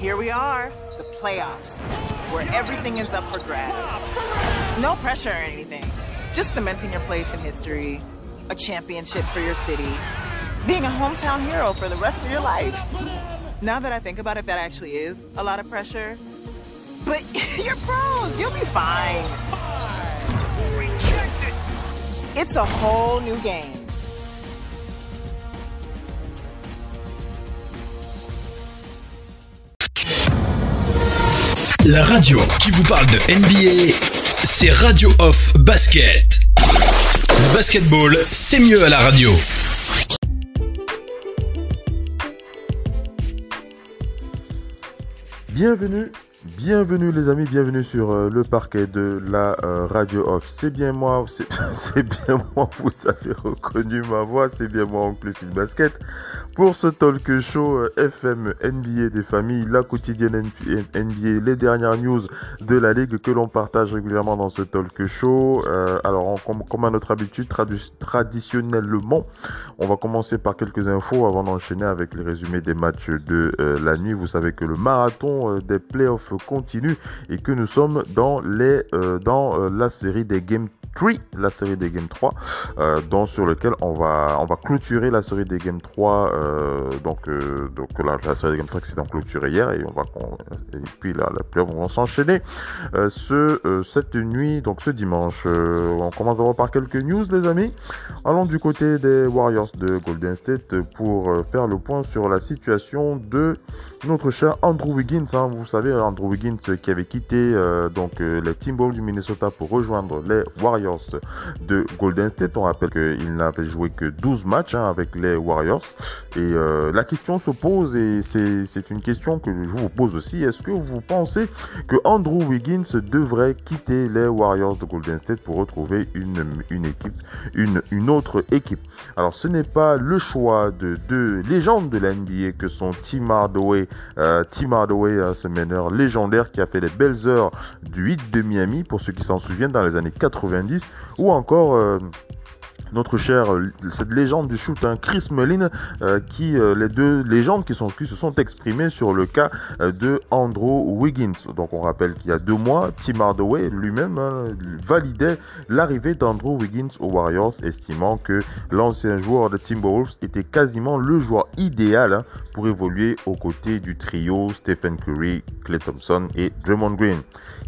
here we are, the playoffs, where everything is up for grabs. No pressure or anything, just cementing your place in history, a championship for your city, being a hometown hero for the rest of your life. Now that I think about it, that actually is a lot of pressure. But you're pros, you'll be fine. It's a whole new game. La radio qui vous parle de NBA, c'est Radio Off Basket. Le basketball, c'est mieux à la radio. Bienvenue, bienvenue les amis, bienvenue sur euh, le parquet de la euh, Radio Off. C'est bien moi, c'est bien moi, vous avez reconnu ma voix, c'est bien moi, Oncle Phil Basket. Pour ce talk show euh, FM NBA des familles, la quotidienne NBA, les dernières news de la ligue que l'on partage régulièrement dans ce talk show. Euh, alors, comme, à notre habitude, traditionnellement, on va commencer par quelques infos avant d'enchaîner avec les résumés des matchs de euh, la nuit. Vous savez que le marathon des playoffs continue et que nous sommes dans la série des Game 3, la série des Game 3, euh, donc sur lequel on va on va clôturer la série des Game 3. Euh, donc euh, donc la, la série Game 3 qui s'est donc clôturée hier et on va et puis là la playoffs vont s'enchaîner euh, ce cette nuit donc ce dimanche. On commence d'abord par quelques news les amis. Allons du côté des Warriors de Golden State pour faire le point sur la situation de notre cher Andrew Wiggins. hein. Vous savez, Andrew Wiggins qui avait quitté donc les Timberwolves du Minnesota pour rejoindre les Warriors de Golden State. On rappelle qu'il n'avait joué que 12 matchs hein, avec les Warriors. Et euh, la question se pose, et c'est une question que je vous pose aussi. Est-ce que vous pensez que Andrew Wiggins devrait quitter les Warriors de Golden State pour retrouver une, une équipe, une, une autre équipe? Alors, ce n'est pas le choix de deux légendes de la NBA que sont Tim Hardaway, euh, Tim Hardaway, euh, ce meneur légendaire qui a fait les belles heures du hit de Miami, pour ceux qui s'en souviennent, dans les années 90, ou encore euh, notre cher, cette légende du shoot, hein, Chris Mullin, euh, qui, euh, les deux légendes qui, sont, qui se sont exprimées sur le cas euh, de Andrew Wiggins. Donc, on rappelle qu'il y a deux mois, Tim Hardaway lui-même hein, validait l'arrivée d'Andrew Wiggins aux Warriors, estimant que l'ancien joueur de Timberwolves était quasiment le joueur idéal hein, pour évoluer aux côtés du trio Stephen Curry, Klay Thompson et Draymond Green.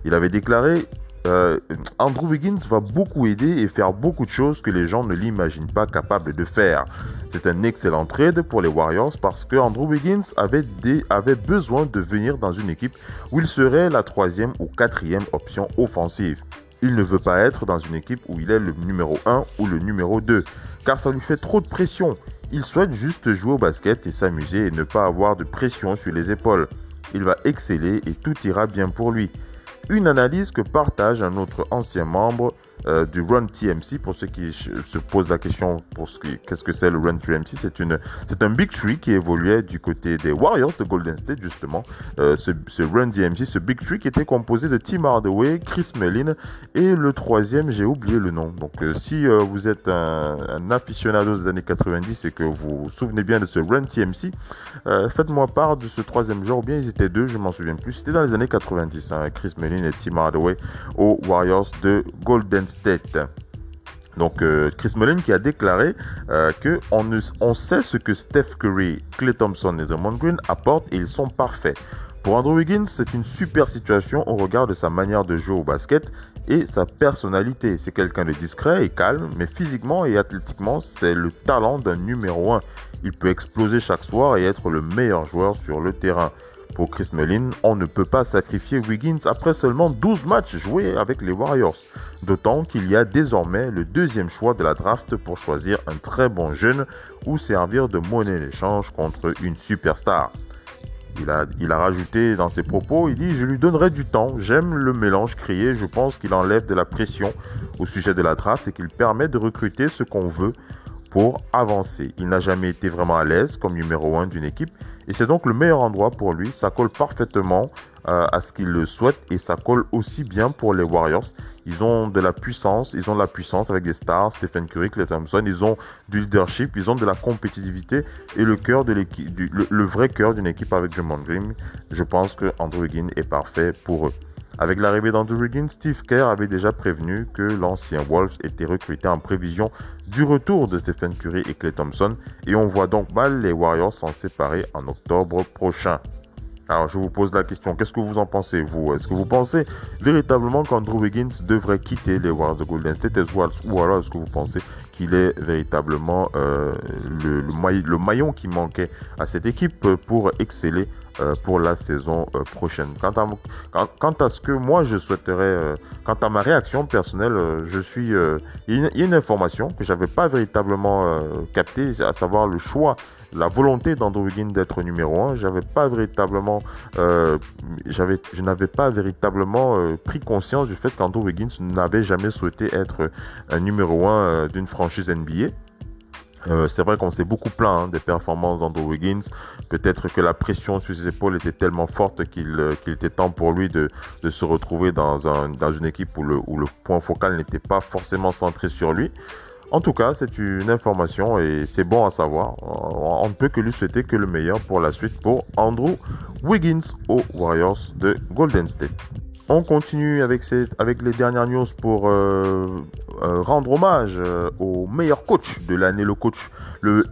Il avait déclaré euh, Andrew Wiggins va beaucoup aider et faire beaucoup de choses que les gens ne l'imaginent pas capable de faire. C'est un excellent trade pour les Warriors parce que Andrew Wiggins avait, avait besoin de venir dans une équipe où il serait la troisième ou quatrième option offensive. Il ne veut pas être dans une équipe où il est le numéro 1 ou le numéro 2, car ça lui fait trop de pression. Il souhaite juste jouer au basket et s'amuser et ne pas avoir de pression sur les épaules. Il va exceller et tout ira bien pour lui. Une analyse que partage un autre ancien membre euh, du Run TMC. Pour ceux qui se posent la question pour ce qu'est-ce que c'est le Run TMC, c'est une c'est un big tree qui évoluait du côté des Warriors de Golden State justement. Euh, ce, ce Run DMC, ce big tree qui était composé de Tim Hardaway, Chris Mullin et le troisième, j'ai oublié le nom. Donc euh, si euh, vous êtes un, un aficionado des années 90 et que vous vous souvenez bien de ce Run TMC, euh, faites-moi part de ce troisième joueur, ou bien ils étaient deux, je m'en souviens plus. C'était dans les années 90, hein, Chris Mullin et Tim Hardaway aux Warriors de Golden State. Donc euh, Chris Mullin qui a déclaré euh, que on, sait ce que Steph Curry, Klay Thompson et Draymond Green apportent et ils sont parfaits. Pour Andrew Wiggins, c'est une super situation au regard de sa manière de jouer au basket et sa personnalité. C'est quelqu'un de discret et calme, mais physiquement et athlétiquement, c'est le talent d'un numéro 1. Il peut exploser chaque soir et être le meilleur joueur sur le terrain. Pour Chris Mullin, on ne peut pas sacrifier Wiggins après seulement 12 matchs joués avec les Warriors. D'autant qu'il y a désormais le deuxième choix de la draft pour choisir un très bon jeune ou servir de monnaie d'échange contre une superstar. Il a, il a rajouté dans ses propos, il dit Je lui donnerai du temps, j'aime le mélange crié, je pense qu'il enlève de la pression au sujet de la draft et qu'il permet de recruter ce qu'on veut pour avancer. Il n'a jamais été vraiment à l'aise comme numéro 1 d'une équipe et c'est donc le meilleur endroit pour lui. Ça colle parfaitement euh, à ce qu'il le souhaite et ça colle aussi bien pour les Warriors. Ils ont de la puissance, ils ont de la puissance avec des stars, Stephen Curry, Clay Thompson, ils ont du leadership, ils ont de la compétitivité et le cœur de l'équipe, le, vrai cœur d'une équipe avec Draymond Green. Je pense que Andrew Wiggins est parfait pour eux. Avec l'arrivée d'Andrew Wiggins, Steve Kerr avait déjà prévenu que l'ancien Wolves était recruté en prévision du retour de Stephen Curry et Clay Thompson. Et on voit donc mal les Warriors s'en séparer en octobre prochain. Alors je vous pose la question, qu'est-ce que vous en pensez vous? Est-ce que vous pensez véritablement qu'Andrew Wiggins devrait quitter les Warriors de Golden State? Ou alors est-ce que vous pensez qu'il est véritablement euh, le, maillon qui manquait à cette équipe pour exceller pour la saison euh, prochaine. Quant à, quant, à, ce que moi je souhaiterais, quant à ma réaction personnelle, je suis, il y, a une information que j'avais pas véritablement captée, à savoir le choix la volonté d'Andrew Wiggins d'être numéro 1, j'avais pas véritablement, euh, je n'avais pas véritablement euh, pris conscience du fait qu'Andrew Wiggins n'avait jamais souhaité être un numéro 1 euh, d'une franchise NBA. C'est vrai qu'on s'est beaucoup plaint hein, des performances d'Andrew Wiggins. Peut-être que la pression sur ses épaules était tellement forte qu'il, qu'il était temps pour lui de, se retrouver dans une équipe où le, où le point focal n'était pas forcément centré sur lui. En tout cas, c'est une information et c'est bon à savoir. On ne peut que lui souhaiter que le meilleur pour la suite pour Andrew Wiggins aux Warriors de Golden State. On continue avec, les dernières news pour euh, euh, rendre hommage euh, au meilleur coach de l'année, le,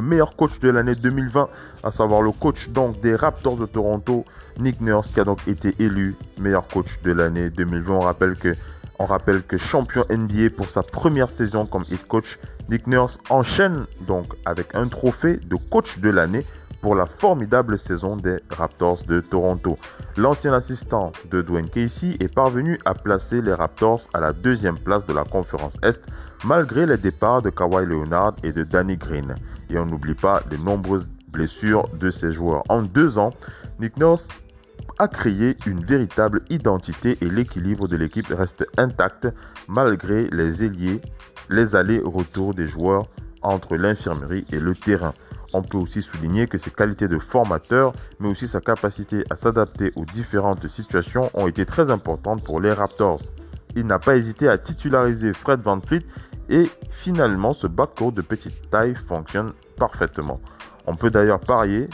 meilleur coach de l'année 2020, à savoir le coach donc des Raptors de Toronto, Nick Nurse, qui a donc été élu meilleur coach de l'année 2020. On rappelle que on rappelle que champion NBA pour sa première saison comme head coach, Nick Nurse enchaîne donc avec un trophée de coach de l'année pour la formidable saison des Raptors de Toronto. L'ancien assistant de Dwayne Casey est parvenu à placer les Raptors à la deuxième place de la conférence Est malgré les départs de Kawhi Leonard et de Danny Green. Et on n'oublie pas les nombreuses blessures de ces joueurs. En deux ans, Nick Nurse a créé une véritable identité et l'équilibre de l'équipe reste intact malgré les ailiers, les allers-retours des joueurs entre l'infirmerie et le terrain. On peut aussi souligner que ses qualités de formateur, mais aussi sa capacité à s'adapter aux différentes situations ont été très importantes pour les Raptors. Il n'a pas hésité à titulariser Fred Van Fleet et finalement ce backcourt de petite taille fonctionne parfaitement. On peut d'ailleurs parier,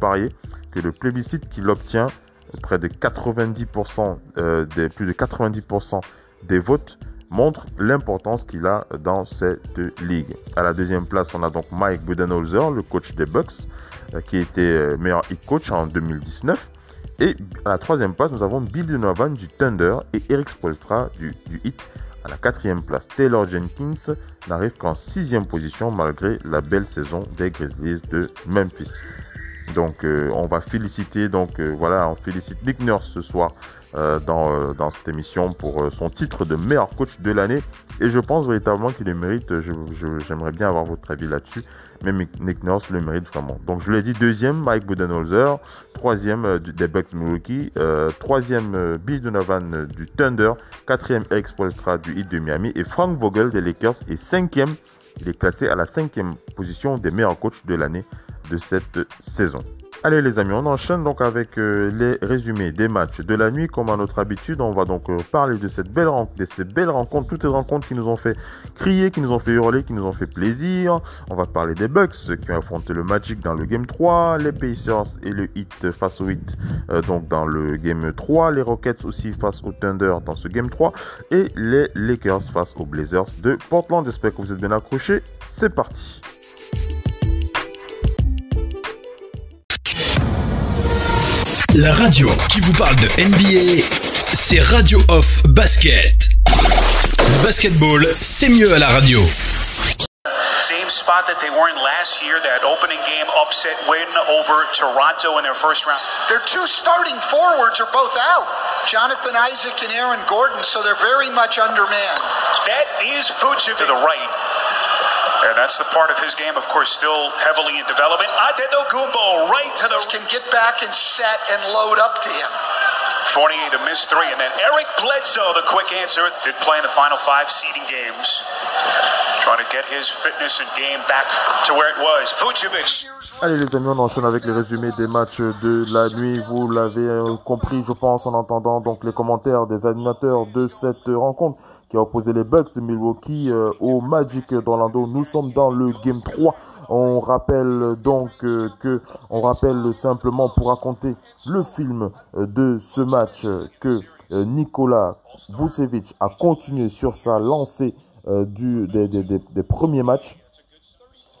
parier le plébiscite qu'il obtient, près de 90%, euh, des, plus de 90% des votes, montre l'importance qu'il a dans cette ligue. À la deuxième place, on a donc Mike Budenholzer, le coach des Bucks, euh, qui était euh, meilleur hit coach en 2019. Et à la troisième place, nous avons Bill Donovan du Thunder et Eric Spolstra du, du Heat. À la quatrième place, Taylor Jenkins n'arrive qu'en sixième position malgré la belle saison des Grizzlies de Memphis. Donc euh, on va féliciter, donc voilà, on félicite Nick Nurse ce soir dans, dans, cette émission pour son titre de meilleur coach de l'année. Et je pense véritablement qu'il le mérite. J'aimerais bien avoir votre avis là-dessus. Mais Nick Nurse le mérite vraiment. Donc je l'ai dit, deuxième, Mike Budenholzer. Troisième, des Bucks troisième, Bill Donovan du Thunder. Quatrième, Eric Spoelstra du Heat de Miami. Et Frank Vogel des Lakers. Et cinquième, il est classé à la cinquième position des meilleurs coachs de l'année de cette saison. Allez les amis, on enchaîne donc avec euh, les résumés des matchs de la nuit. Comme à notre habitude, on va donc euh, parler de, cette belle ces belles rencontres, toutes ces rencontres qui nous ont fait crier, qui nous ont fait hurler, qui nous ont fait plaisir. On va parler des Bucks qui ont affronté le Magic dans le Game 3, les Pacers et le Heat face au euh, donc dans le Game 3, les Rockets aussi face au Thunder dans ce Game 3 et les Lakers face aux Blazers de Portland. J'espère que vous êtes bien accrochés. C'est parti. La radio qui vous parle de NBA, c'est Radio Off Basket. Le basketball, c'est mieux à la radio. Same spot that they were in last year, that opening game upset win over Toronto in their first round. Their two starting forwards are both out, Jonathan Isaac and Aaron Gordon, so they're very much undermanned. That is Fujic to the right. And that's the part of his game, of course, still heavily in development. Gumbo right to the... Can get back and set and load up to him. 28 to miss three. And then Eric Bledsoe, the quick answer, did play in the final five seeding games. Trying to get his fitness and game back to where it was. Vucevic Allez les amis, on enchaîne avec les résumés des matchs de la nuit. Vous l'avez euh, compris, je pense, en entendant donc les commentaires des animateurs de cette rencontre qui a opposé les Bucks de Milwaukee euh, au Magic d'Orlando. Nous sommes dans le Game 3. On rappelle donc euh, que, on rappelle simplement pour raconter le film de ce match que Nicolas Vucevic a continué sur sa lancée du, des, des, des premiers matchs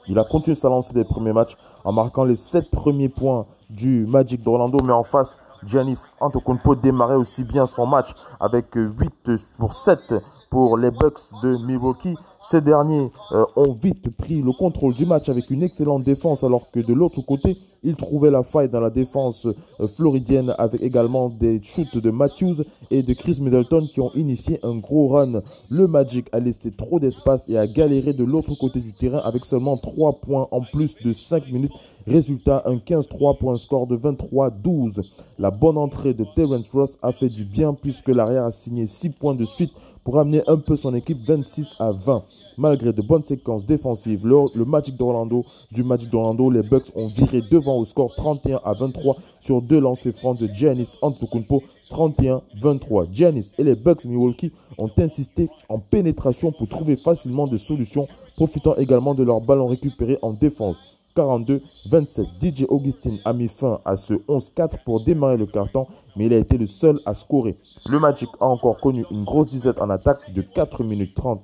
il a continué sa lancée des premiers matchs en marquant les 7 premiers points du Magic d'Orlando, mais en face, Giannis Antetokounmpo démarrait aussi bien son match avec 8 pour 7 pour les Bucks de Milwaukee. Ces derniers euh, ont vite pris le contrôle du match avec une excellente défense alors que de l'autre côté, ils trouvaient la faille dans la défense euh, floridienne avec également des shoots de Matthews et de Chris Middleton qui ont initié un gros run. Le Magic a laissé trop d'espace et a galéré de l'autre côté du terrain avec seulement 3 points en plus de 5 minutes. Résultat, un 15-3 pour un score de 23-12. La bonne entrée de Terence Ross a fait du bien puisque l'arrière a signé 6 points de suite pour amener un peu son équipe 26 à 20. Malgré de bonnes séquences défensives, le, Magic d'Orlando, du Magic d'Orlando, les Bucks ont viré devant au score 31 à 23 sur deux lancers francs de Giannis Antetokounmpo 31-23. Giannis et les Bucks Milwaukee ont insisté en pénétration pour trouver facilement des solutions, profitant également de leur ballon récupéré en défense. 42-27. DJ Augustin a mis fin à ce 11-4 pour démarrer le carton, mais il a été le seul à scorer. Le Magic a encore connu une grosse disette en attaque de 4 minutes 30.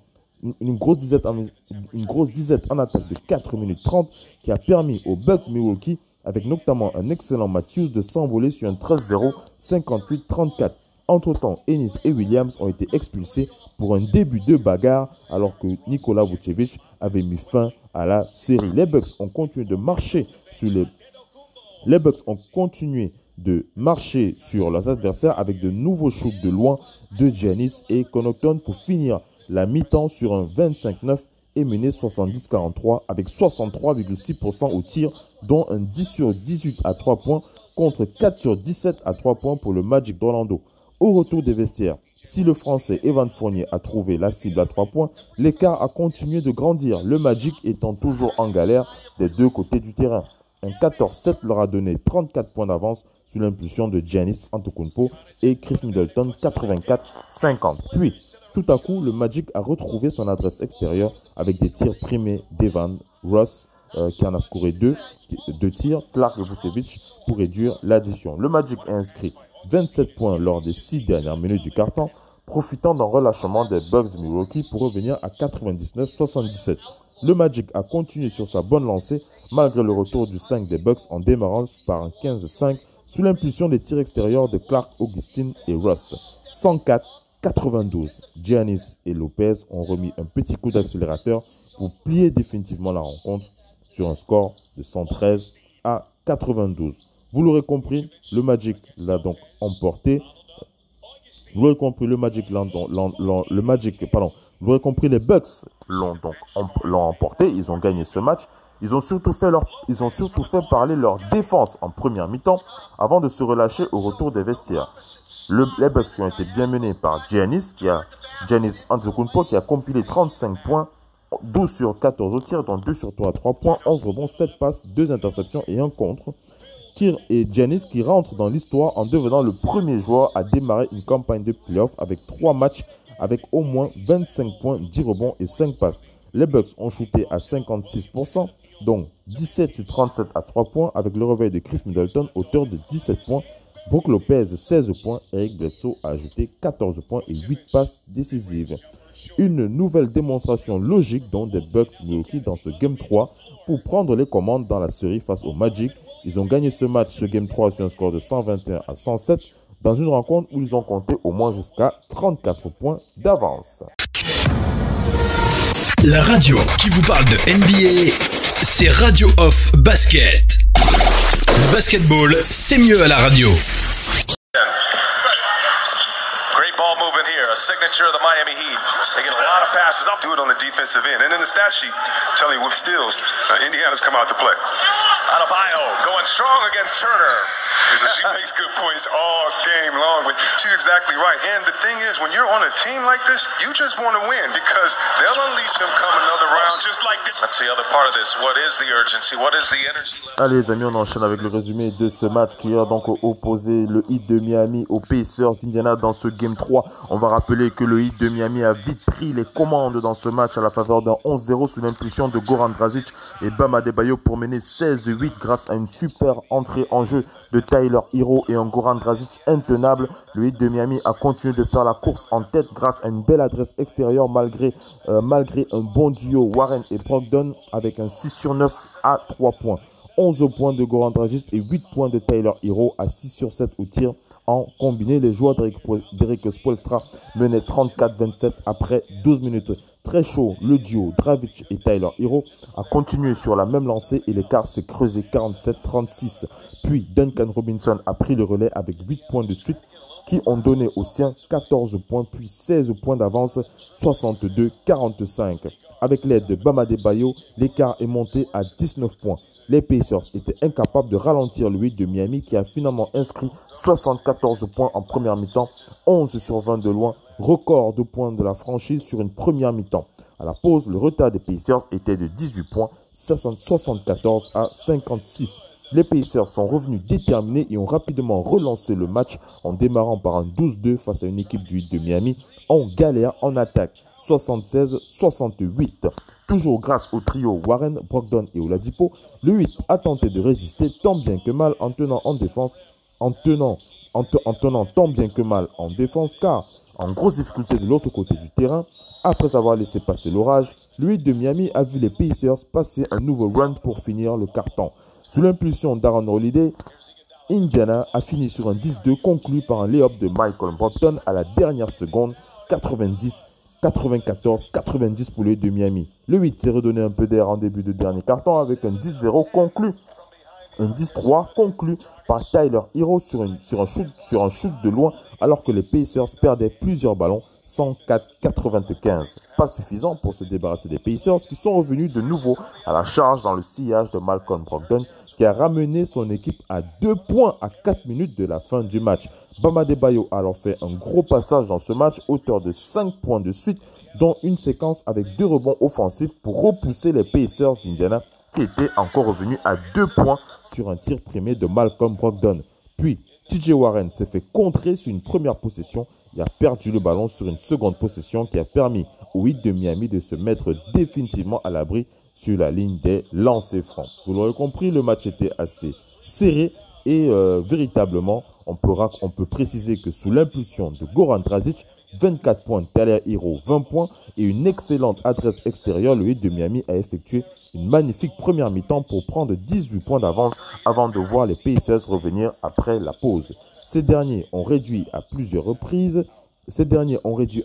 Une grosse, disette en, une grosse disette en attaque de 4 minutes 30 qui a permis aux Bucks Milwaukee, avec notamment un excellent Matthews, de s'envoler sur un 13-0, 58-34. Entre-temps, Ennis et Williams ont été expulsés pour un début de bagarre alors que Nikola Vucevic avait mis fin à la série. Les Bucks ont continué de marcher sur les les Bucks ont continué de marcher sur leurs adversaires avec de nouveaux shoots de loin de Giannis et Connaughton pour finir la mi-temps sur un 25-9 et mener 70-43 avec 63,6% au tir, dont un 10 sur 18 à 3 points contre 4 sur 17 à 3 points pour le Magic d'Orlando. Au retour des vestiaires, si le Français Evan Fournier a trouvé la cible à 3 points, l'écart a continué de grandir, le Magic étant toujours en galère des deux côtés du terrain. Un 14-7 leur a donné 34 points d'avance sous l'impulsion de Giannis Antetokounmpo et Chris Middleton 84-50. Puis, tout à coup, le Magic a retrouvé son adresse extérieure avec des tirs primés d'Evan Ross euh, qui en a scoré deux, deux tirs, Clark et Vucevic pour réduire l'addition. Le Magic a inscrit 27 points lors des 6 dernières minutes du carton, profitant d'un relâchement des Bucks de Milwaukee pour revenir à 99-77. Le Magic a continué sur sa bonne lancée malgré le retour du 5 des Bucks en démarrant par un 15-5 sous l'impulsion des tirs extérieurs de Clark, Augustine et Ross. 104-92. Giannis et Lopez ont remis un petit coup d'accélérateur pour plier définitivement la rencontre sur un score de 113 à 92. Vous l'aurez compris, le Magic l'a donc emporté. Vous l'aurez compris, le Magic, le Magic, pardon, vous l'aurez compris, les Bucks l'ont donc l'ont emporté. Ils ont gagné ce match. Ils ont surtout fait leur, ils ont surtout fait parler leur défense en première mi-temps avant de se relâcher au retour des vestiaires. Le, les Bucks ont été bien menés par Giannis, qui a Giannis Antetokounmpo qui a compilé 35 points, 12 sur 14 au tir, dont 2 sur 3 à 3 points, 11 rebonds, 7 passes, 2 interceptions et un contre. Kir et Janis qui rentrent dans l'histoire en devenant le premier joueur à démarrer une campagne de playoff avec 3 matchs avec au moins 25 points, 10 rebonds et 5 passes. Les Bucks ont shooté à 56%, donc 17 sur 37 à 3 points avec le réveil de Chris Middleton, auteur de 17 points. Brook Lopez 16 points, Eric Bledsoe a ajouté 14 points et 8 passes décisives. Une nouvelle démonstration logique donc des Bucks Milwaukee dans ce Game 3 pour prendre les commandes dans la série face au Magic ils ont gagné ce match, ce Game 3, sur un score de 121 à 107, dans une rencontre où ils ont compté au moins jusqu'à 34 points d'avance. La radio qui vous parle de NBA, c'est Radio Off Basket. Basketball, c'est mieux à la radio. Great ball movement here, a signature of the Miami Heat. They get a lot of passes. I'll do it on the defensive end. And then the stat sheet telling you with steals, uh, Indiana's come out to play. Adebayo going strong against Turner. she makes good points all game long, but she's exactly right. And the thing is, when you're on a team like this, you just want to win because they'll unleash them come another round just like this. That's the other part of this. What is the urgency? What is the energy? Allez les amis, on enchaîne avec le résumé de ce match qui a donc opposé le Heat de Miami aux Pacers d'Indiana dans ce Game 3. On va rappeler que le Heat de Miami a vite pris les commandes dans ce match à la faveur d'un 11-0 sous l'impulsion de Goran Dragic et Bam Adebayo pour mener 16-8 grâce à une super entrée en jeu de Tyler Hero et un Goran Dragic intenable. Le Heat de Miami a continué de faire la course en tête grâce à une belle adresse extérieure malgré, euh, malgré un bon duo Warren et Brogdon avec un 6 sur 9 à 3 points. 11 points de Goran Dragic et 8 points de Tyler Hero à 6 sur 7 au tir en combiné. Les joueurs d'Eric Spolstra menaient 34-27 après 12 minutes. Très chaud, le duo Dravic et Tyler Hero a continué sur la même lancée et l'écart s'est creusé 47-36. Puis Duncan Robinson a pris le relais avec 8 points de suite qui ont donné aux siens 14 points puis 16 points d'avance 62-45. Avec l'aide de Bama Bayo, l'écart est monté à 19 points. Les Pacers étaient incapables de ralentir le 8 de Miami qui a finalement inscrit 74 points en première mi-temps, 11 sur 20 de loin, record de points de la franchise sur une première mi-temps. À la pause, le retard des Pacers était de 18 points, 74 à 56. Les Pacers sont revenus déterminés et ont rapidement relancé le match en démarrant par un 12-2 face à une équipe du 8 de Miami en galère en attaque. 76-68. Toujours grâce au trio Warren, Brogdon et Oladipo, le 8 a tenté de résister tant bien que mal en tenant en défense, en tenant, en, tenant tant bien que mal en défense car en grosse difficulté de l'autre côté du terrain, après avoir laissé passer l'orage, le 8 de Miami a vu les Pacers passer un nouveau run pour finir le carton. Sous l'impulsion d'Aaron Holiday, Indiana a fini sur un 10-2 conclu par un lay-up de Michael Brockton à la dernière seconde, 90 94-90 pour les de Miami. Le 8 s'est redonné un peu d'air en début de dernier carton avec un 10-0 conclu. Un 10-3 conclu par Tyler Hero sur, un shoot, sur un shoot de loin alors que les Pacers perdaient plusieurs ballons 104-95. Pas suffisant pour se débarrasser des Pacers qui sont revenus de nouveau à la charge dans le sillage de Malcolm Brogdon qui a ramené son équipe à 2 points à 4 minutes de la fin du match. Bama Bayo a alors fait un gros passage dans ce match, auteur de 5 points de suite, dont une séquence avec deux rebonds offensifs pour repousser les Pacers d'Indiana qui étaient encore revenus à 2 points sur un tir primé de Malcolm Brogdon. Puis, TJ Warren s'est fait contrer sur une première possession et a perdu le ballon sur une seconde possession qui a permis au 8 de Miami de se mettre définitivement à l'abri sur la ligne des lancers francs. Vous l'aurez compris, le match était assez serré et euh, véritablement, on peut, préciser que sous l'impulsion de Goran Drazic, 24 points, Talia Hero 20 points et une excellente adresse extérieure, le 8 de Miami a effectué une magnifique première mi-temps pour prendre 18 points d'avance avant de voir les Pacers revenir après la pause. Ces derniers ont réduit à plusieurs reprises ces derniers ont réduit,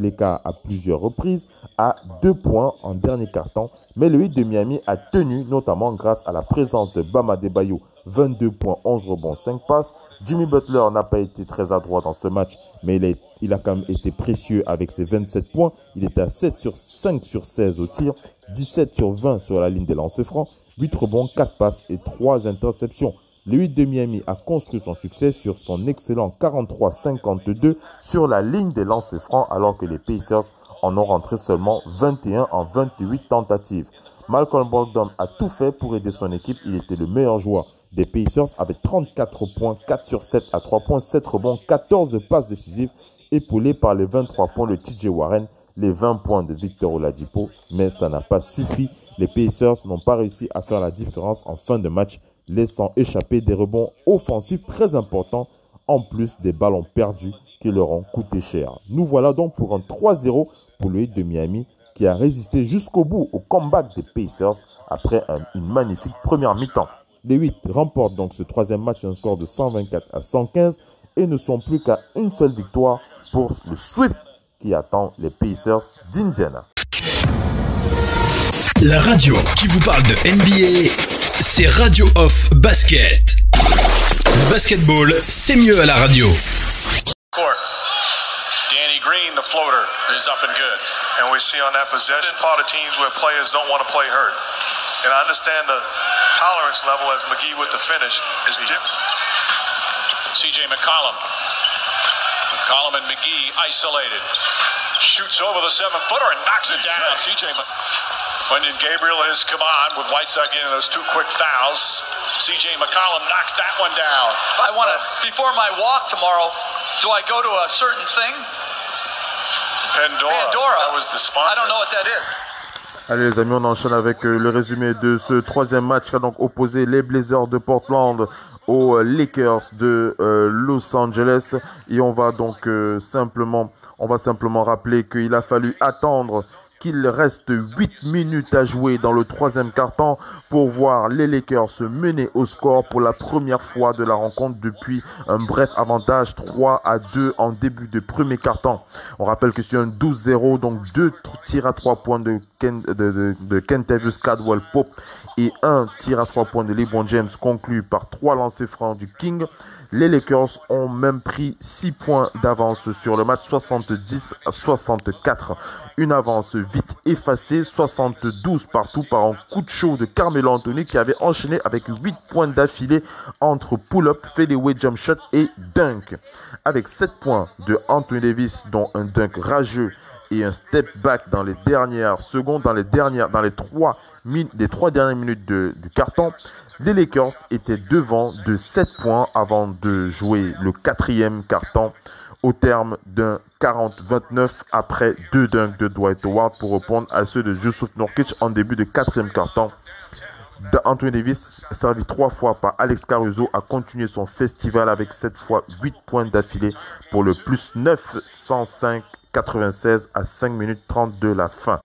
l'écart à plusieurs reprises à 2 points en dernier carton, mais le 8 de Miami a tenu notamment grâce à la présence de Bama Debayo, 22 points, 11 rebonds, 5 passes. Jimmy Butler n'a pas été très adroit dans ce match, mais il, il, a quand même été précieux avec ses 27 points. Il était à 7 sur 5 sur 16 au tir, 17 sur 20 sur la ligne des lancers francs, 8 rebonds, 4 passes et 3 interceptions. Le 8 de Miami a construit son succès sur son excellent 43-52 sur la ligne des lancers francs alors que les Pacers en ont rentré seulement 21 en 28 tentatives. Malcolm Brogdon a tout fait pour aider son équipe. Il était le meilleur joueur des Pacers avec 34 points, 4 sur 7 à 3 points, 7 rebonds, 14 passes décisives, épaulé par les 23 points de TJ Warren, les 20 points de Victor Oladipo. Mais ça n'a pas suffi. Les Pacers n'ont pas réussi à faire la différence en fin de match laissant échapper des rebonds offensifs très importants, en plus des ballons perdus qui leur ont coûté cher. Nous voilà donc pour un 3-0 pour le 8 de Miami qui a résisté jusqu'au bout au comeback des Pacers après une magnifique première mi-temps. Les 8 remportent donc ce troisième match un score de 124 à 115 et ne sont plus qu'à une seule victoire pour le sweep qui attend les Pacers d'Indiana. La radio qui vous parle de NBA c'est Radio Off Basket. Basketball, c'est mieux à la radio. Court. Danny Green, the floater, is up and good. And we see on that possession, part of teams where players don't want to play hurt. And I understand the tolerance level as McGee with the finish is different. CJ McCollum. McCollum and McGee isolated. Shoots over the seven footer and knocks it down. CJ Wendy Gabriel has come on with Whiteside getting those two quick fouls. CJ McCollum knocks that one down. I want to, before my walk tomorrow, do I go to a certain thing? Pandora. Pandora. That was the sponsor. I don't know what that is. Allez les amis, on enchaîne avec euh, le résumé de ce troisième match qui a donc opposé les Blazers de Portland aux euh, Lakers de euh, Los Angeles et on va donc euh, simplement on va simplement rappeler qu'il a fallu attendre qu'il reste 8 minutes à jouer dans le troisième quart-temps pour voir les Lakers se mener au score pour la première fois de la rencontre depuis un bref avantage 3 à 2 en début de premier quart-temps. On rappelle que c'est un 12-0, donc deux tirs à 3 points de, Ken, de, de, de Kentavious Cadwell Pope et un tir à 3 points de LeBron James conclu par trois lancers francs du King. Les Lakers ont même pris 6 points d'avance sur le match 70 à 64. Une avance vite effacée, 72 partout par un coup de chaud de Carmelo Anthony qui avait enchaîné avec 8 points d'affilée entre pull-up, fadeaway jump shot et dunk. Avec 7 points de Anthony Davis dont un dunk rageux et un step back dans les dernières secondes, dans les dernières, dans les trois, trois dernières minutes du carton, les Lakers étaient devant de 7 points avant de jouer le quatrième carton au terme d'un 40-29 après deux dunks de Dwight Howard pour répondre à ceux de Jusuf Nurkic en début de quatrième carton. Anthony Davis, servi trois fois par Alex Caruso, a continué son festival avec cette fois 8 points d'affilée pour le plus 905 96 à 5 minutes 30 de la fin.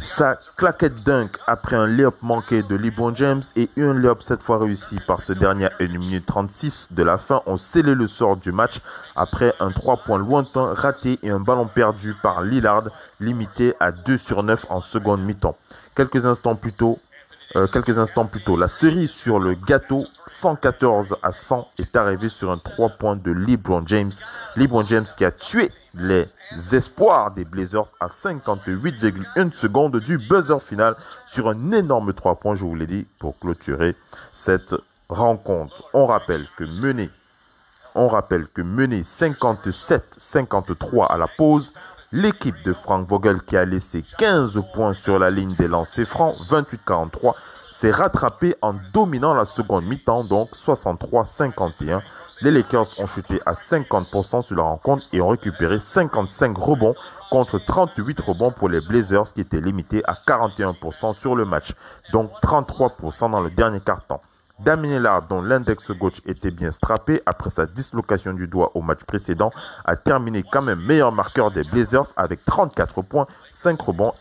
Sa claquette dunk après un layup manqué de LeBron James et un layup cette fois réussi par ce dernier à 1 minute 36 de la fin ont scellé le sort du match après un 3 points lointain raté et un ballon perdu par Lillard limité à 2 sur 9 en seconde mi-temps. Quelques instants plus tôt, euh, quelques instants plus tôt. La cerise sur le gâteau 114 à 100 est arrivée sur un 3 points de LeBron James. LeBron James qui a tué les espoirs des Blazers à 58,1 secondes du buzzer final sur un énorme 3 points, je vous l'ai dit, pour clôturer cette rencontre. On rappelle que mené, on rappelle que mené 57-53 à la pause, L'équipe de Frank Vogel qui a laissé 15 points sur la ligne des lancers francs, 28-43, s'est rattrapée en dominant la seconde mi-temps, donc 63-51. Les Lakers ont chuté à 50% sur la rencontre et ont récupéré 55 rebonds contre 38 rebonds pour les Blazers qui étaient limités à 41% sur le match, donc 33% dans le dernier quart-temps. Damien dont l'index gauche était bien strappé après sa dislocation du doigt au match précédent, a terminé quand même meilleur marqueur des Blazers avec 34 points, 5 rebonds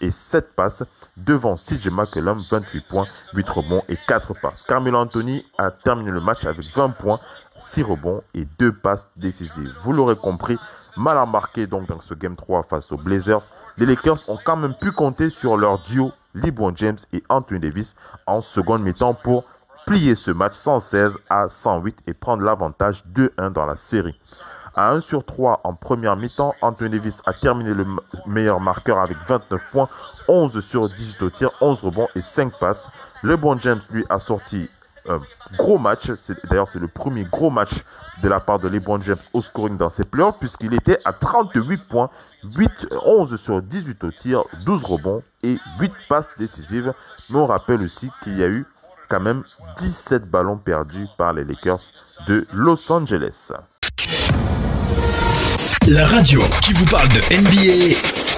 et 7, passes, devant CJ McCollum, 28 points, 8 rebonds et 4 passes. Carmelo Anthony a terminé le match avec 20 points, 6 rebonds et 2 passes décisives. Vous l'aurez compris, mal embarqué donc dans ce Game 3 face aux Blazers, les Lakers ont quand même pu compter sur leur duo LeBron James et Anthony Davis en seconde mi-temps pour plier ce match 116 à 108 et prendre l'avantage 2-1 dans la série. À 1 sur 3 en première mi-temps, Anthony Davis a terminé le meilleur marqueur avec 29 points, 11 sur 18 au tir, 11 rebonds et 5 passes. LeBron James lui a sorti un gros match. D'ailleurs, c'est le premier gros match de la part de LeBron James au scoring dans ses playoffs puisqu'il était à 38 points, 8, 11 sur 18 au tir, 12 rebonds et 8 passes décisives. Mais on rappelle aussi qu'il y a eu quand même 17 ballons perdus par les Lakers de Los Angeles. La radio qui vous parle de NBA,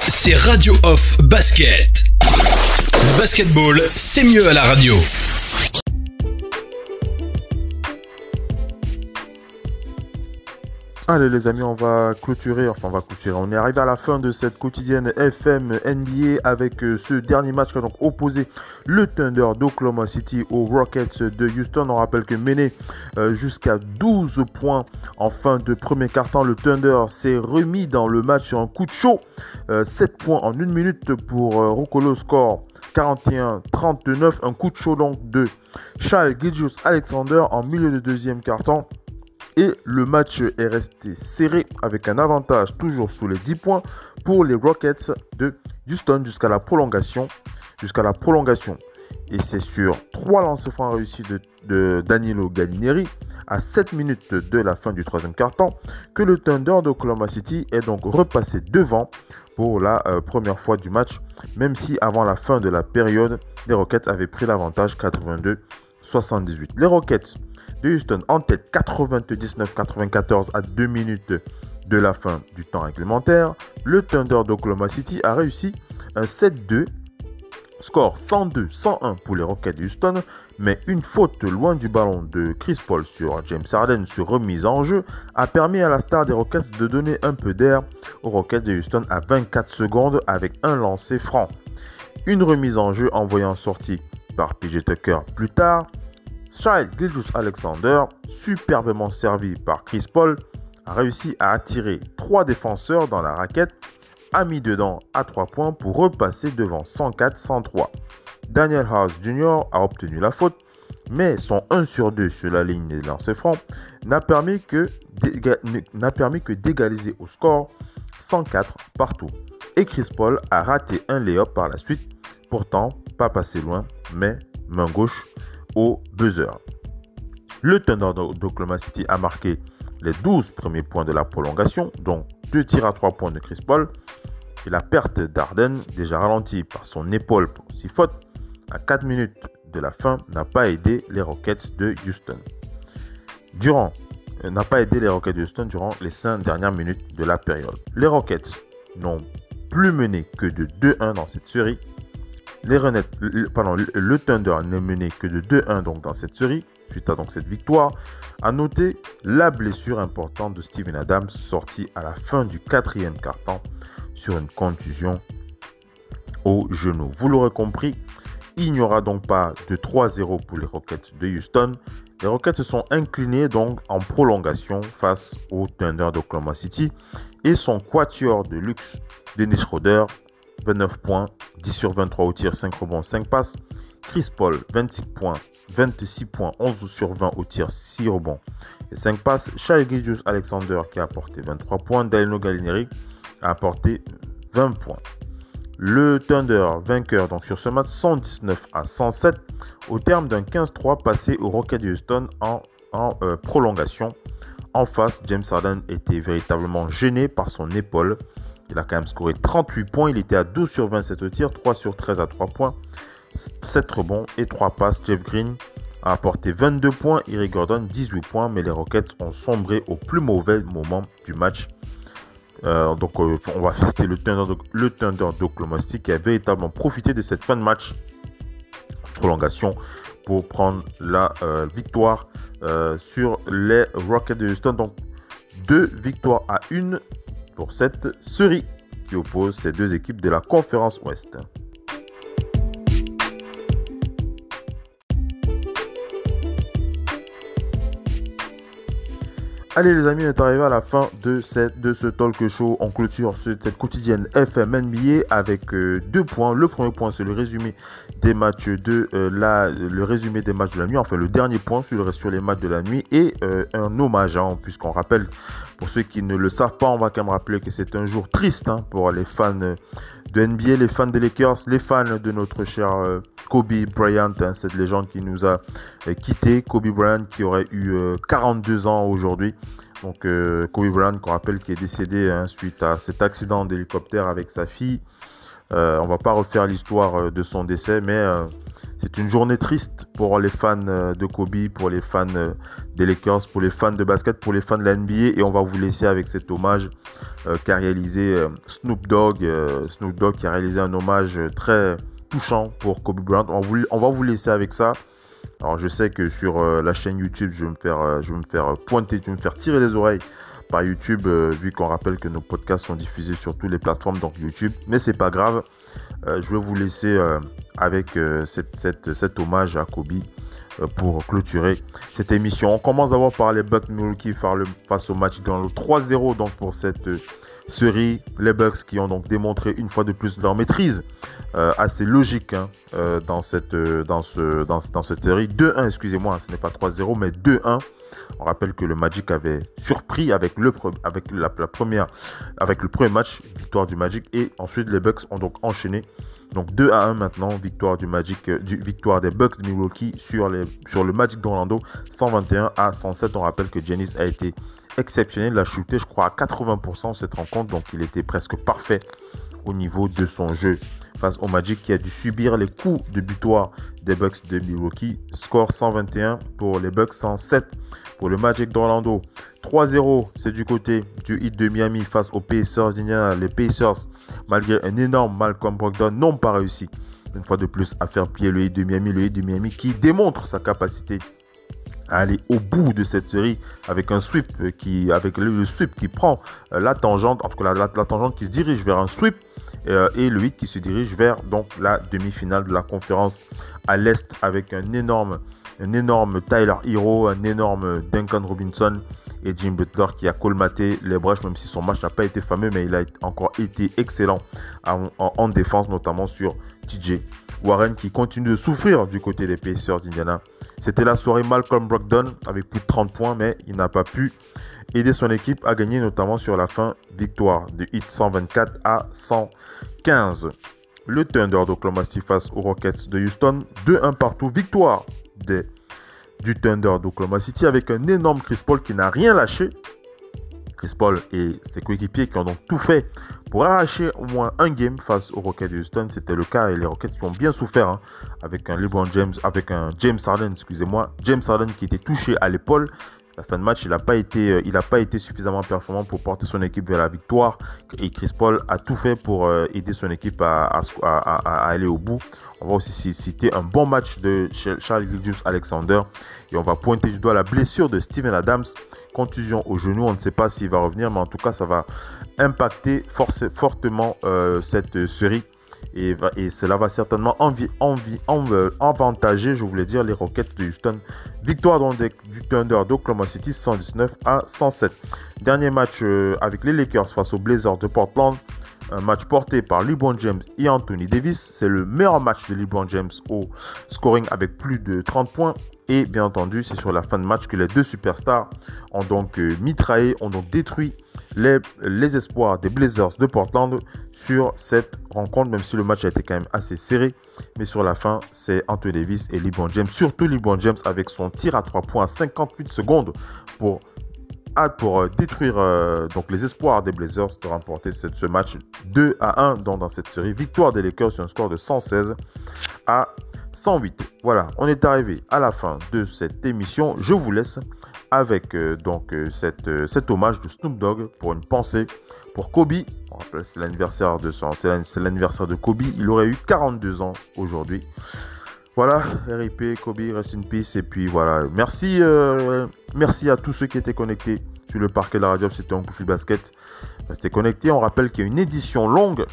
c'est Radio Off Basket. Le basketball, c'est mieux à la radio. Allez les amis, on va clôturer, enfin on va clôturer. On est arrivé à la fin de cette quotidienne FM NBA avec euh, ce dernier match qui a donc opposé le Thunder d'Oklahoma City aux Rockets de Houston. On rappelle que mené euh, jusqu'à 12 points en fin de premier quart-temps, le Thunder s'est remis dans le match sur un coup de chaud. 7 euh, points en une minute pour Rokolo score 41-39. Un coup de chaud donc de Charles Gilgius Alexander en milieu de deuxième quart-temps. Et le match est resté serré avec un avantage toujours sous les 10 points pour les Rockets de Houston jusqu'à la prolongation. Jusqu'à la prolongation. Et c'est sur trois lancers francs réussis de, Danilo Gallineri à 7 minutes de la fin du troisième quart-temps que le Thunder d'Oklahoma City est donc repassé devant pour la euh, première fois du match, même si avant la fin de la période, les Rockets avaient pris l'avantage 82-78. Les Rockets Houston en tête 99-94 à 2 minutes de la fin du temps réglementaire. Le Thunder d'Oklahoma City a réussi un 7-2 Score 102-101 pour les Rockets de Houston, mais une faute loin du ballon de Chris Paul sur James Harden sur remise en jeu a permis à la star des Rockets de donner un peu d'air aux Rockets de Houston à 24 secondes avec un lancer franc. Une remise en jeu envoyée en sortie par PJ Tucker plus tard. Child Gilgis Alexander, superbement servi par Chris Paul, a réussi à attirer trois défenseurs dans la raquette a mis dedans à 3 points pour repasser devant 104-103. Daniel House Jr. a obtenu la faute, mais son 1 sur 2 sur la ligne des lancers francs n'a permis que d'égaliser au score 104 partout. Et Chris Paul a raté un layup par la suite, pourtant pas passé loin, mais main gauche au buzzer. Le Thunder d'Oklahoma City a marqué les 12 premiers points de la prolongation, dont 2 tirs à 3 points de Chris Paul, et la perte d'Arden, déjà ralentie par son épaule pour 6 fautes, à 4 minutes de la fin, n'a pas aidé les Rockets de Houston. Durant, euh, n'a pas aidé les Rockets de Houston durant les 5 dernières minutes de la période. Les Rockets n'ont plus mené que de 2-1 dans cette série. Les pardon, le Thunder n'est mené que de 2-1 donc dans cette série suite à donc cette victoire. À noter la blessure importante de Steven Adams sorti à la fin du quatrième quart-temps sur une contusion au genou. Vous l'aurez compris, il n'y aura donc pas de 3-0 pour les Rockets de Houston. Les Rockets se sont inclinés donc en prolongation face au Thunder d'Oklahoma City et son quatuor de luxe, Dennis Schroeder, 29 points, 10 sur 23 au tir, 5 rebonds, 5 passes. Chris Paul, 26 points, 26 points, 11 sur 20 au tir, 6 rebonds et 5 passes. Shai Alexander qui a apporté 23 points. Dalino Gallinari a apporté 20 points. Le Thunder vainqueur donc sur ce match 119 à 107 au terme d'un 15-3 passé au Rocket Houston en, euh, prolongation. En face, James Harden était véritablement gêné par son épaule. Il a quand même scoré 38 points. Il était à 12 sur 27 au tir, 3 sur 13 à 3 points, 7 rebonds et 3 passes. Jeff Green a apporté 22 points. Eric Gordon 18 points. Mais les Rockets ont sombré au plus mauvais moment du match. Euh, donc euh, on va féliciter le Thunder, le Thunder qui a véritablement profité de cette fin de match prolongation pour prendre la euh, victoire sur les Rockets de Houston. Donc deux victoires à une pour cette série qui oppose ces deux équipes de la conférence Ouest. Allez les amis, on est arrivé à la fin de, cette, de ce talk show. On clôture cette quotidienne FM NBA avec euh, deux points. Le premier point, c'est le résumé des matchs de euh, la, le résumé des matchs de la nuit. Enfin, le dernier point sur, sur les matchs de la nuit et euh, un hommage, hein, puisqu'on rappelle, pour ceux qui ne le savent pas, on va quand même rappeler que c'est un jour triste hein, pour les fans de NBA, les fans des Lakers, les fans de notre cher euh, Kobe Bryant, hein, cette légende qui nous a euh, quitté. Kobe Bryant qui aurait eu 42 euh, ans aujourd'hui. Donc Kobe Bryant, qu'on rappelle, qui est décédé hein, suite à cet accident d'hélicoptère avec sa fille. on va pas refaire l'histoire de son décès, mais c'est une journée triste pour les fans de Kobe, pour les fans des Lakers, pour les fans de basket, pour les fans de la NBA. Et on va vous laisser avec cet hommage euh, qu'a réalisé euh, Snoop Dogg. Euh, Snoop Dogg qui a réalisé un hommage très touchant pour Kobe Bryant. On, va vous laisser avec ça. Alors je sais que sur la chaîne YouTube, je vais me faire, je vais me faire pointer, je vais me faire tirer les oreilles par YouTube, vu qu'on rappelle que nos podcasts sont diffusés sur toutes les plateformes, donc YouTube. Mais c'est pas grave. Je vais vous laisser avec cette, cet hommage à Kobe. Euh, pour clôturer cette émission. On commence d'abord par les Bucks Milwaukee face au match dans le 3-0 donc pour cette euh, série. Les Bucks qui ont donc démontré une fois de plus leur maîtrise euh, assez logique hein, dans, cette, dans, ce, dans, dans cette série. 2-1, excusez-moi, ce n'est pas 3-0 mais 2-1. On rappelle que le Magic avait surpris avec le, la, première, avec le premier match, victoire du Magic. Et ensuite, les Bucks ont donc enchaîné Donc 2 à 1 maintenant, victoire du Magic, euh, victoire des Bucks de Milwaukee sur, le Magic d'Orlando, 121 à 107. On rappelle que Giannis a été exceptionnel, il a shooté je crois à 80% cette rencontre, donc il était presque parfait au niveau de son jeu face au Magic qui a dû subir les coups de butoir des Bucks de Milwaukee. Score 121 pour les Bucks, 107 pour le Magic d'Orlando. 3-0, c'est du côté du hit de Miami face aux Pacers d'Indiana. Les Pacers, malgré un énorme Malcolm Brogdon, n'ont pas réussi une fois de plus à faire plier le hit de Miami. Le hit de Miami qui démontre sa capacité à aller au bout de cette série avec un sweep qui, avec le, sweep qui prend euh, la tangente, en tout cas la, tangente qui se dirige vers un sweep et le hit qui se dirige vers donc la demi-finale de la conférence à l'est avec un énorme, un énorme Tyler Hero, un énorme Duncan Robinson et Jim Butler qui a colmaté les brèches, même si son match n'a pas été fameux, mais il a encore été excellent en, défense, notamment sur TJ Warren qui continue de souffrir du côté des Pacers d'Indiana. C'était la soirée Malcolm Brogdon avec plus de 30 points, mais il n'a pas pu aider son équipe à gagner, notamment sur la fin victoire de hit 124 à 115. Le Thunder d'Oklahoma City face aux Rockets de Houston, 2-1 partout, victoire du Thunder d'Oklahoma City avec un énorme Chris Paul qui n'a rien lâché. Chris Paul et ses coéquipiers qui ont donc tout fait pour arracher au moins un game face aux Rockets de Houston. C'était le cas et les Rockets ont bien souffert hein, avec un LeBron James, avec un James Harden, excusez-moi, James Harden qui était touché à l'épaule la fin de match, il n'a pas, été, euh, pas été suffisamment performant pour porter son équipe vers la victoire. Et Chris Paul a tout fait pour euh, aider son équipe à, aller au bout. On va aussi citer un bon match de Charles Gilgius Alexander. Et on va pointer du doigt la blessure de Steven Adams. Contusion au genou. On ne sait pas s'il va revenir, mais en tout cas, ça va impacter fortement euh, cette série et, cela va certainement envie, envie, avantager, je voulais dire, les Rockets de Houston. Victoire donc du Thunder d'Oklahoma City 119 à 107. Dernier match euh, avec les Lakers face aux Blazers de Portland. Un match porté par LeBron James et Anthony Davis. C'est le meilleur match de LeBron James au scoring avec plus de 30 points. Et bien entendu, c'est sur la fin de match que les deux superstars ont donc euh, mitraillé, ont donc détruit les, espoirs des Blazers de Portland sur cette rencontre, même si le match a été quand même assez serré. Mais sur la fin, c'est Anthony Davis et LeBron James, surtout LeBron James avec son tir à 3 points à 58 secondes pour, pour euh, détruire euh, donc les espoirs des Blazers de remporter ce match 2 à 1 dans, cette série. Victoire des Lakers sur un score de 116 à 108. Voilà, on est arrivé à la fin de cette émission. Je vous laisse avec euh, donc cette, cet hommage de Snoop Dogg pour une pensée pour Kobe. C'est l'anniversaire de son, c'est l'anniversaire de Kobe. Il aurait eu 42 ans aujourd'hui. Voilà, RIP, Kobe, rest in peace. Et puis voilà, merci, euh, merci à tous ceux qui étaient connectés sur le parquet de la radio. C'était un Goofy Basket. Restez connectés. On rappelle qu'il y a une édition longue.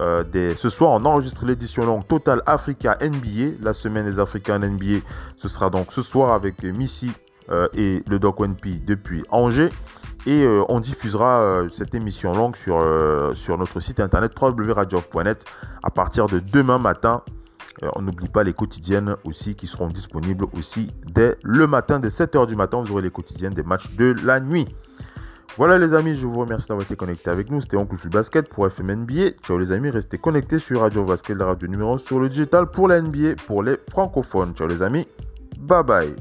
Euh, ce soir, on enregistre l'édition longue Total Africa NBA. La semaine des Africains NBA, ce sera donc ce soir avec Missy euh, et le Doc One P depuis Angers. Et on diffusera cette émission longue sur, sur notre site internet www.radio.net à partir de demain matin. On n'oublie pas les quotidiennes aussi qui seront disponibles aussi dès le matin, dès 7h du matin. Vous aurez les quotidiennes des matchs de la nuit. Voilà les amis, je vous remercie d'avoir été connectés avec nous. C'était Oncle Basket pour FM NBA. Ciao les amis, restez connectés sur Radio Basket, la radio numéro sur le digital pour la NBA, pour les francophones. Ciao les amis, bye bye.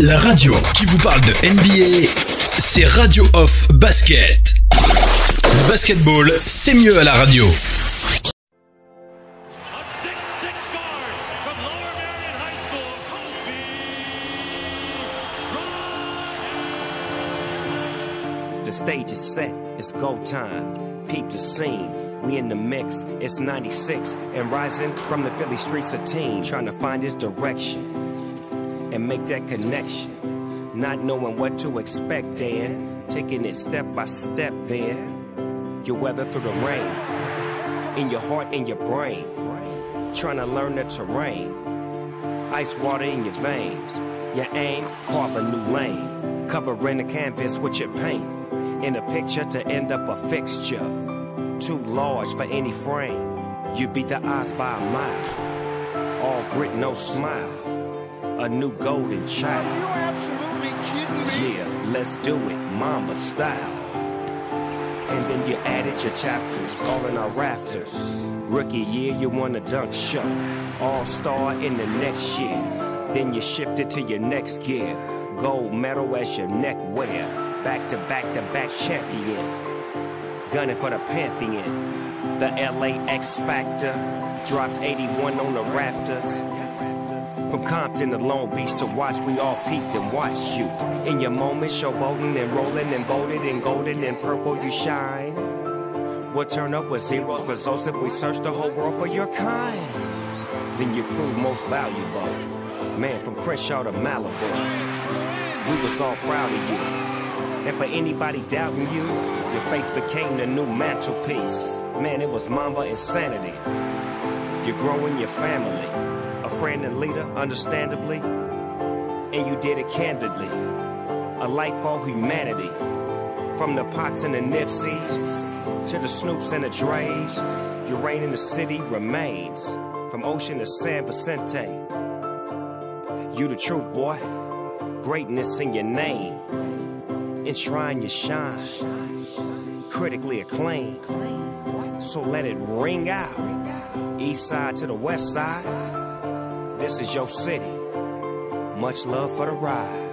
La radio qui vous parle de NBA, c'est Radio Off Basket. Basketball, c'est mieux à la radio. The stage is set, it's go time. Peep the scene. We in the mix, it's 96 and rising from the Philly streets a team trying to find his direction and make that connection. Not knowing what to expect, then taking it step by step, then you weather through the rain. In your heart, and your brain, trying to learn the terrain. Ice water in your veins, your aim, carve a new lane. Covering the canvas with your paint. In a picture to end up a fixture. Too large for any frame. You beat the odds by a mile. All grit, no smile a new golden child. Are you absolutely kidding me? Yeah, let's do it, mama style. And then you added your chapters, all in our rafters. Rookie year, you won a dunk show. All star in the next year. Then you shifted to your next gear. Gold medal as your neck wear. Back to back to back champion. Gunning for the Pantheon. The LA X Factor. Dropped 81 on the Raptors. From Compton to Long Beach to watch, we all peeked and watched you. In your moment, showboating and rolling and bolted and golden and purple, you shine. What turn up with zeros results if we search the whole world for your kind? Then you prove most valuable. Man, from Crenshaw to Malibu. We was all proud of you. And for anybody doubting you, your face became the new mantelpiece. Man, it was Mamba insanity. You're growing your family, friend and leader, understandably. And you did it candidly. A light for humanity. From the Pox and the Nipsies to the Snoops and the Dre's, your reign in the city remains. From Ocean to San Vicente. You the truth, boy. Greatness in your name. Enshrine your shine. Critically acclaimed. So let it ring out. East side to the west side. This is your city. Much love for the ride.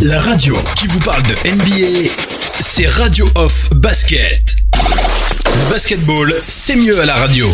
La radio qui vous parle de NBA, c'est Radio Off Basket. Basketball, c'est mieux à la radio.